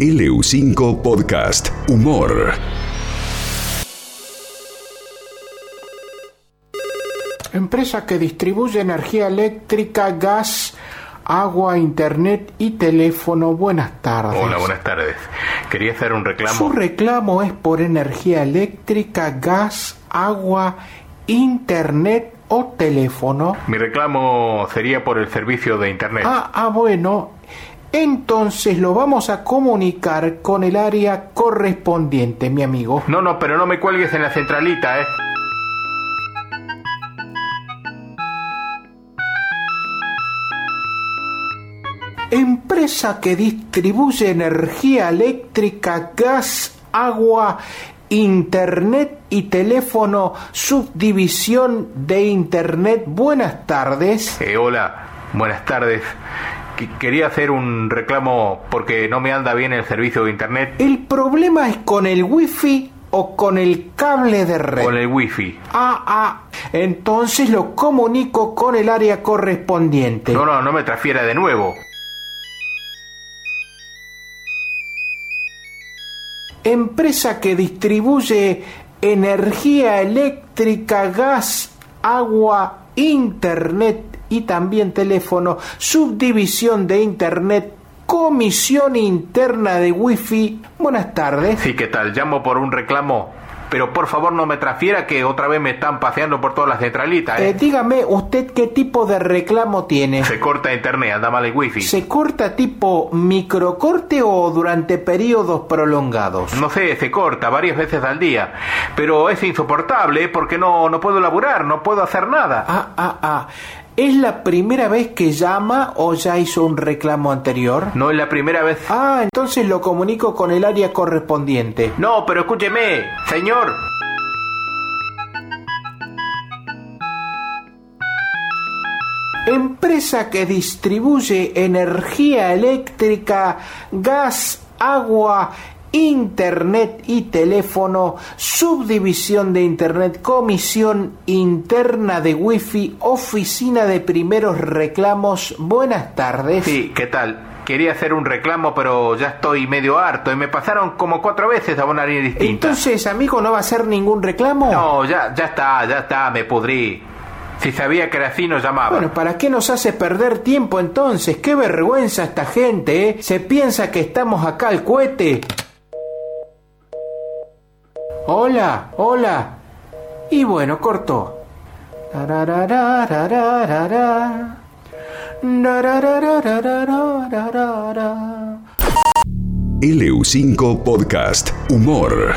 LU5 Podcast Humor. Empresa que distribuye energía eléctrica, gas, agua, internet y teléfono. Buenas tardes. Hola, buenas tardes. Quería hacer un Su reclamo. reclamo es por energía eléctrica, gas, agua, internet o teléfono. Mi reclamo sería por el servicio de internet. Ah, ah, bueno. Entonces lo vamos a comunicar con el área correspondiente, mi amigo. No, no, pero no me cuelgues en la centralita, ¿eh? Empresa que distribuye energía eléctrica, gas, agua, internet y teléfono, subdivisión de internet. Buenas tardes. Eh, hola, buenas tardes. Qu- Quería hacer un reclamo porque no me anda bien el servicio de internet El problema es con el wifi o con el cable de red. con el wifi. Ah, ah. Entonces lo comunico con el área correspondiente. No, no, no me transfiera de nuevo. Empresa que distribuye energía eléctrica, gas, agua, internet y también teléfono, subdivisión de internet, comisión interna de wifi. Buenas tardes. Sí, ¿qué tal? Llamo por un reclamo. Pero por favor no me transfiera que otra vez me están paseando por toda la centralita, Eh, ¿eh? dígame usted qué tipo de reclamo tiene. Se corta internet, anda mal el wifi. ¿Se corta tipo microcorte o durante periodos prolongados? No sé, se corta varias veces al día. Pero es insoportable porque no, no puedo laburar, no puedo hacer nada. Ah, ah, ah. ¿Es la primera vez que llama o ya hizo un reclamo anterior? No es la primera vez. Ah, entonces lo comunico con el área correspondiente. No, pero escúcheme, señor. Empresa que distribuye energía eléctrica, gas, agua, internet y teléfono, subdivisión de internet, comisión interna de wifi, oficina de primeros reclamos. Buenas tardes. Sí, ¿qué tal? Quería hacer un reclamo, pero ya estoy medio harto y me pasaron como cuatro veces a una línea distinta. Entonces, amigo, ¿no va a hacer ningún reclamo? No, ya, ya está, ya está, me pudrí. Si sabía que era así, no llamaba. Bueno, ¿para qué nos hace perder tiempo entonces? ¡Qué vergüenza esta gente, eh! ¿Se piensa que estamos acá al cohete? Hola, hola. Y bueno, cortó. Tararararararara. Dararararararara. LU5 Podcast Humor.